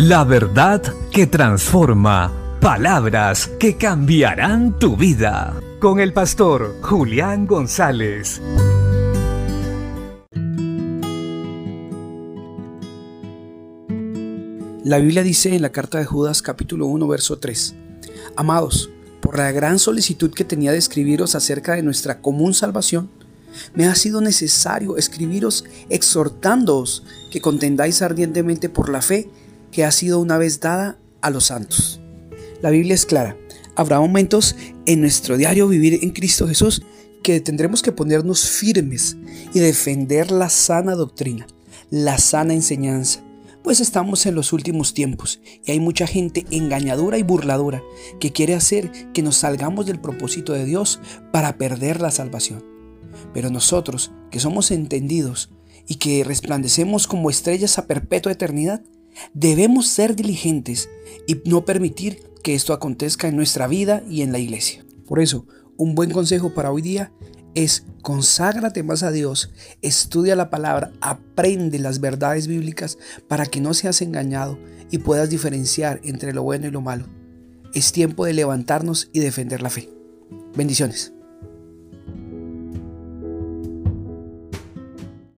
La verdad que transforma. Palabras que cambiarán tu vida. Con el pastor Julián González. La Biblia dice en la carta de Judas capítulo 1 verso 3, Amados, por la gran solicitud que tenía de escribiros acerca de nuestra común salvación, me ha sido necesario escribiros exhortándoos que contendáis ardientemente por la fe que ha sido una vez dada a los santos. La Biblia es clara. Habrá momentos en nuestro diario vivir en Cristo Jesús que tendremos que ponernos firmes y defender la sana doctrina, la sana enseñanza, pues estamos en los últimos tiempos y hay mucha gente engañadora y burladora que quiere hacer que nos salgamos del propósito de Dios para perder la salvación. Pero nosotros, que somos entendidos y que resplandecemos como estrellas a perpetua eternidad, debemos ser diligentes y no permitir que esto acontezca en nuestra vida y en la iglesia. Por eso, un buen consejo para hoy día es conságrate más a Dios, estudia la palabra, aprende las verdades bíblicas para que no seas engañado y puedas diferenciar entre lo bueno y lo malo. Es tiempo de levantarnos y defender la fe. Bendiciones.